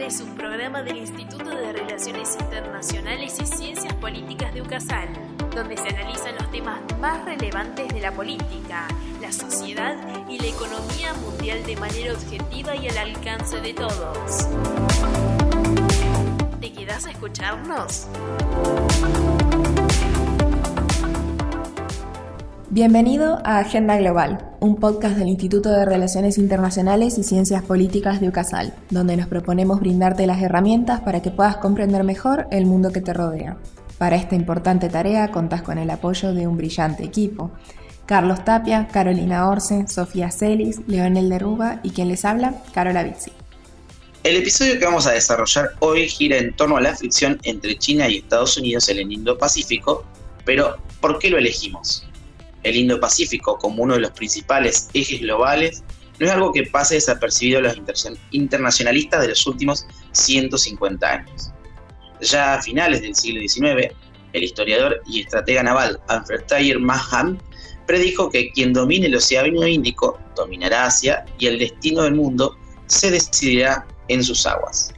Es un programa del Instituto de Relaciones Internacionales y Ciencias Políticas de UCASAL, donde se analizan los temas más relevantes de la política, la sociedad y la economía mundial de manera objetiva y al alcance de todos. ¿Te quedas a escucharnos? Bienvenido a Agenda Global, un podcast del Instituto de Relaciones Internacionales y Ciencias Políticas de UCASAL, donde nos proponemos brindarte las herramientas para que puedas comprender mejor el mundo que te rodea. Para esta importante tarea contás con el apoyo de un brillante equipo. Carlos Tapia, Carolina Orce, Sofía Celis, Leonel Derruba y quien les habla, Carola Vizzi. El episodio que vamos a desarrollar hoy gira en torno a la fricción entre China y Estados Unidos en el Indo-Pacífico, pero ¿por qué lo elegimos? El Indo-Pacífico como uno de los principales ejes globales no es algo que pase desapercibido a los internacionalistas de los últimos 150 años. Ya a finales del siglo XIX, el historiador y estratega naval Alfred Thayer Mahan predijo que quien domine el Océano Índico dominará Asia y el destino del mundo se decidirá en sus aguas.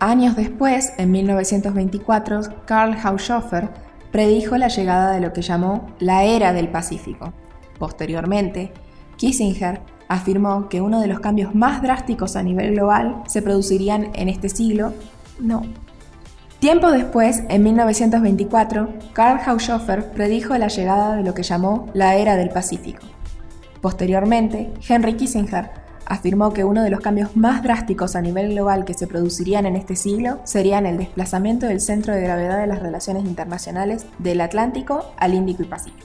Años después, en 1924, Karl Haushofer predijo la llegada de lo que llamó la era del Pacífico. Posteriormente, Kissinger afirmó que uno de los cambios más drásticos a nivel global se producirían en este siglo. No. Tiempo después, en 1924, Karl Haushofer predijo la llegada de lo que llamó la era del Pacífico. Posteriormente, Henry Kissinger afirmó que uno de los cambios más drásticos a nivel global que se producirían en este siglo serían el desplazamiento del centro de gravedad de las relaciones internacionales del Atlántico al Índico y Pacífico.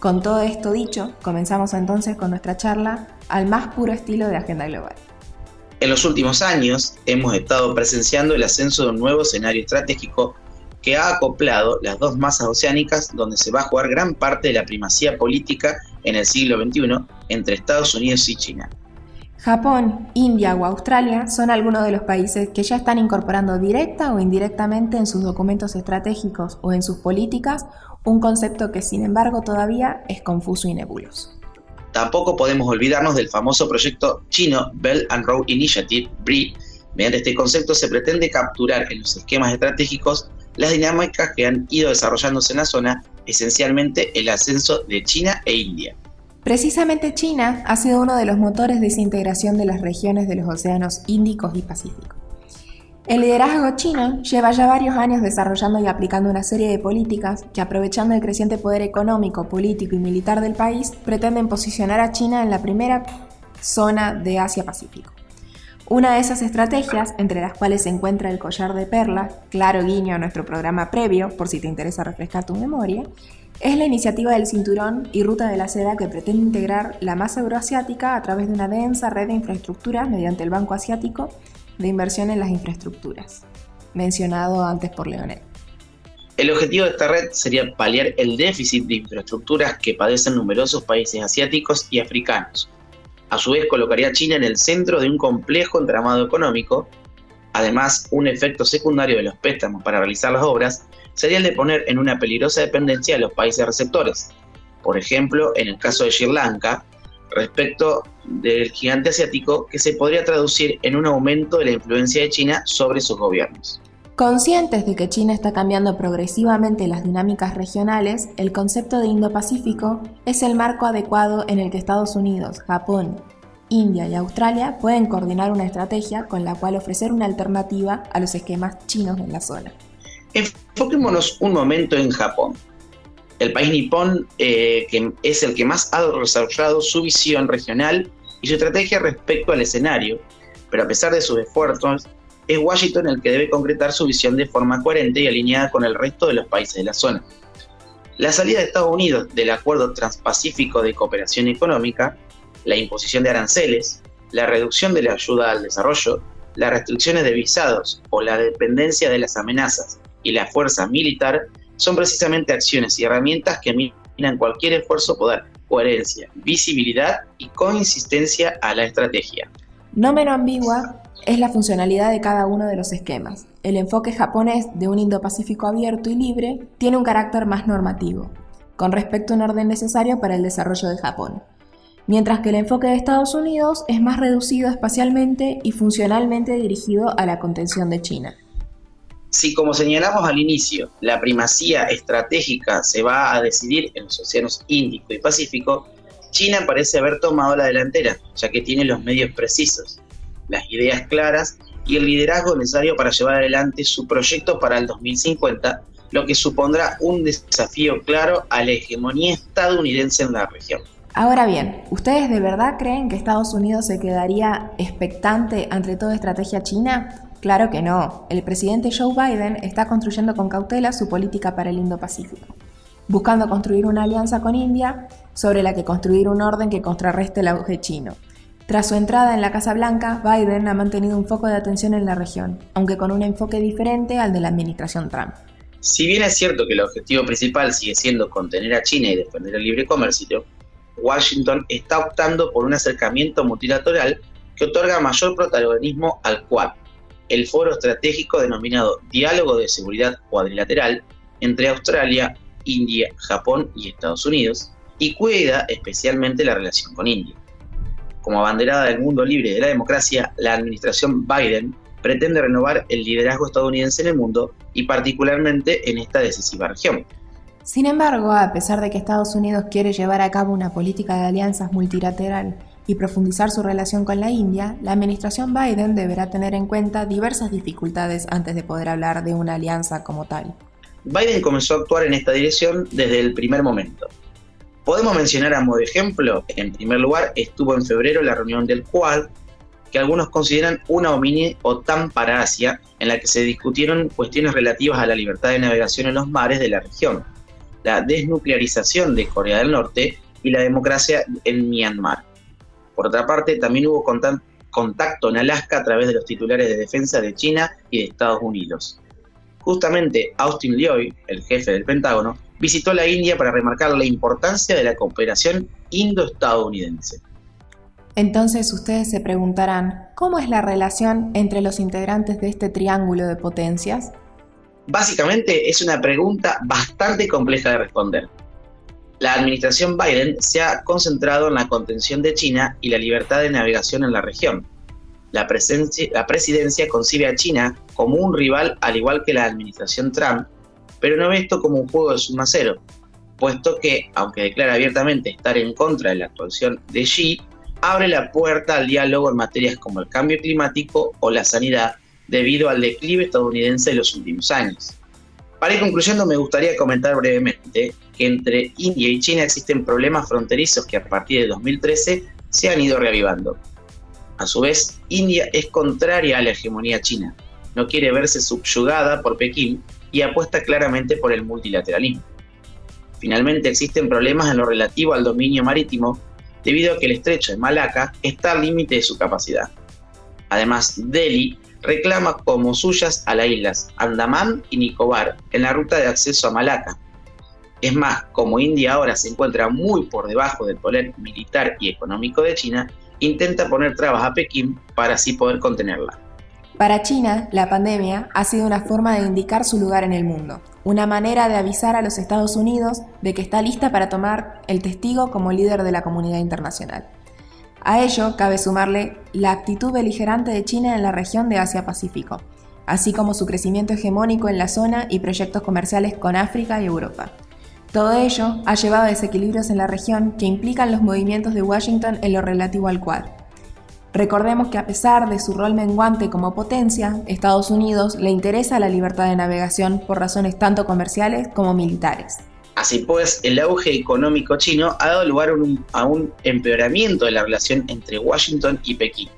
Con todo esto dicho, comenzamos entonces con nuestra charla al más puro estilo de Agenda Global. En los últimos años hemos estado presenciando el ascenso de un nuevo escenario estratégico que ha acoplado las dos masas oceánicas donde se va a jugar gran parte de la primacía política en el siglo XXI entre Estados Unidos y China. Japón, India o Australia son algunos de los países que ya están incorporando directa o indirectamente en sus documentos estratégicos o en sus políticas un concepto que sin embargo todavía es confuso y nebuloso. Tampoco podemos olvidarnos del famoso proyecto chino Belt and Road Initiative, BRI. Mediante este concepto se pretende capturar en los esquemas estratégicos las dinámicas que han ido desarrollándose en la zona, esencialmente el ascenso de China e India. Precisamente China ha sido uno de los motores de esa integración de las regiones de los océanos Índicos y Pacífico. El liderazgo chino lleva ya varios años desarrollando y aplicando una serie de políticas que, aprovechando el creciente poder económico, político y militar del país, pretenden posicionar a China en la primera zona de Asia-Pacífico. Una de esas estrategias, entre las cuales se encuentra el collar de perla, claro guiño a nuestro programa previo, por si te interesa refrescar tu memoria, es la iniciativa del Cinturón y Ruta de la Seda que pretende integrar la masa euroasiática a través de una densa red de infraestructuras mediante el Banco Asiático de Inversión en las Infraestructuras, mencionado antes por Leonel. El objetivo de esta red sería paliar el déficit de infraestructuras que padecen numerosos países asiáticos y africanos. A su vez colocaría a China en el centro de un complejo entramado económico. Además, un efecto secundario de los préstamos para realizar las obras sería el de poner en una peligrosa dependencia a los países receptores. Por ejemplo, en el caso de Sri Lanka, respecto del gigante asiático, que se podría traducir en un aumento de la influencia de China sobre sus gobiernos. Conscientes de que China está cambiando progresivamente las dinámicas regionales, el concepto de Indo-Pacífico es el marco adecuado en el que Estados Unidos, Japón, India y Australia pueden coordinar una estrategia con la cual ofrecer una alternativa a los esquemas chinos en la zona. Enfoquémonos un momento en Japón. El país nipón eh, que es el que más ha desarrollado su visión regional y su estrategia respecto al escenario, pero a pesar de sus esfuerzos, es Washington el que debe concretar su visión de forma coherente y alineada con el resto de los países de la zona. La salida de Estados Unidos del Acuerdo Transpacífico de Cooperación Económica, la imposición de aranceles, la reducción de la ayuda al desarrollo, las restricciones de visados o la dependencia de las amenazas y la fuerza militar son precisamente acciones y herramientas que minan cualquier esfuerzo por dar coherencia, visibilidad y consistencia a la estrategia. No menos ambigua es la funcionalidad de cada uno de los esquemas. El enfoque japonés de un Indo-Pacífico abierto y libre tiene un carácter más normativo, con respecto a un orden necesario para el desarrollo de Japón. mientras que el enfoque de Estados Unidos es más reducido espacialmente y funcionalmente dirigido a la contención de China. Si, como señalamos al inicio, la primacía estratégica se va a decidir en los océanos Índico y Pacífico, China parece haber tomado la delantera, ya que tiene los medios precisos, las ideas claras y el liderazgo necesario para llevar adelante su proyecto para el 2050, lo que supondrá un desafío claro a la hegemonía estadounidense en la región. Ahora bien, ¿ustedes de verdad creen que Estados Unidos se quedaría expectante ante toda estrategia china? Claro que no. El presidente Joe Biden está construyendo con cautela su política para el Indo-Pacífico, buscando construir una alianza con India sobre la que construir un orden que contrarreste el auge chino. Tras su entrada en la Casa Blanca, Biden ha mantenido un foco de atención en la región, aunque con un enfoque diferente al de la administración Trump. Si bien es cierto que el objetivo principal sigue siendo contener a China y defender el libre comercio, Washington está optando por un acercamiento multilateral que otorga mayor protagonismo al Quad, el foro estratégico denominado Diálogo de Seguridad Cuadrilateral entre Australia, India, Japón y Estados Unidos, y cuida especialmente la relación con India. Como abanderada del mundo libre y de la democracia, la administración Biden pretende renovar el liderazgo estadounidense en el mundo y particularmente en esta decisiva región. Sin embargo, a pesar de que Estados Unidos quiere llevar a cabo una política de alianzas multilateral y profundizar su relación con la India, la administración Biden deberá tener en cuenta diversas dificultades antes de poder hablar de una alianza como tal. Biden comenzó a actuar en esta dirección desde el primer momento. Podemos mencionar a modo de ejemplo, en primer lugar, estuvo en febrero la reunión del Quad, que algunos consideran una mini OTAN para Asia, en la que se discutieron cuestiones relativas a la libertad de navegación en los mares de la región la desnuclearización de Corea del Norte y la democracia en Myanmar. Por otra parte, también hubo contacto en Alaska a través de los titulares de defensa de China y de Estados Unidos. Justamente Austin Lloyd, el jefe del Pentágono, visitó la India para remarcar la importancia de la cooperación indo-estadounidense. Entonces ustedes se preguntarán, ¿cómo es la relación entre los integrantes de este triángulo de potencias? Básicamente es una pregunta bastante compleja de responder. La administración Biden se ha concentrado en la contención de China y la libertad de navegación en la región. La, presidencia concibe a China como un rival al igual que la administración Trump, pero no ve esto como un juego de suma cero, puesto que, aunque declara abiertamente estar en contra de la actuación de Xi, abre la puerta al diálogo en materias como el cambio climático o la sanidad, debido al declive estadounidense de los últimos años. Para ir concluyendo, me gustaría comentar brevemente que entre India y China existen problemas fronterizos que a partir de 2013 se han ido reavivando. A su vez, India es contraria a la hegemonía china, no quiere verse subyugada por Pekín y apuesta claramente por el multilateralismo. Finalmente, existen problemas en lo relativo al dominio marítimo debido a que el estrecho de Malaca está al límite de su capacidad. Además, Delhi reclama como suyas a las islas Andamán y Nicobar en la ruta de acceso a Malaca. Es más, como India ahora se encuentra muy por debajo del poder militar y económico de China, intenta poner trabas a Pekín para así poder contenerla. Para China, la pandemia ha sido una forma de indicar su lugar en el mundo, una manera de avisar a los Estados Unidos de que está lista para tomar el testigo como líder de la comunidad internacional. A ello cabe sumarle la actitud beligerante de China en la región de Asia-Pacífico, así como su crecimiento hegemónico en la zona y proyectos comerciales con África y Europa. Todo ello ha llevado a desequilibrios en la región que implican los movimientos de Washington en lo relativo al Quad. Recordemos que a pesar de su rol menguante como potencia, Estados Unidos le interesa la libertad de navegación por razones tanto comerciales como militares. Así pues, el auge económico chino ha dado lugar a un empeoramiento de la relación entre Washington y Pekín.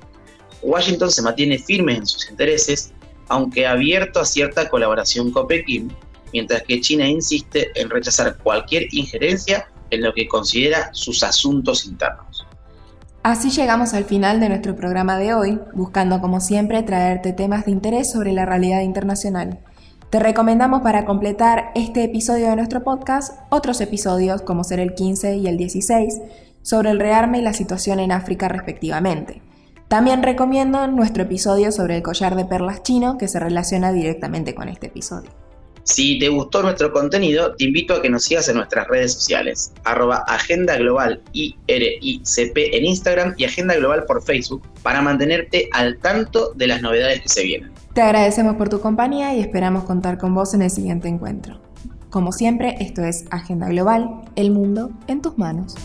Washington se mantiene firme en sus intereses, aunque abierto a cierta colaboración con Pekín, mientras que China insiste en rechazar cualquier injerencia en lo que considera sus asuntos internos. Así llegamos al final de nuestro programa de hoy, buscando como siempre traerte temas de interés sobre la realidad internacional. Te recomendamos para completar este episodio de nuestro podcast otros episodios como ser el 15 y el 16 sobre el rearme y la situación en África respectivamente. También recomiendo nuestro episodio sobre el collar de perlas chino que se relaciona directamente con este episodio. Si te gustó nuestro contenido, te invito a que nos sigas en nuestras redes sociales, arroba Agenda Global IRICP en Instagram y Agenda Global por Facebook, para mantenerte al tanto de las novedades que se vienen. Te agradecemos por tu compañía y esperamos contar con vos en el siguiente encuentro. Como siempre, esto es Agenda Global, el mundo en tus manos.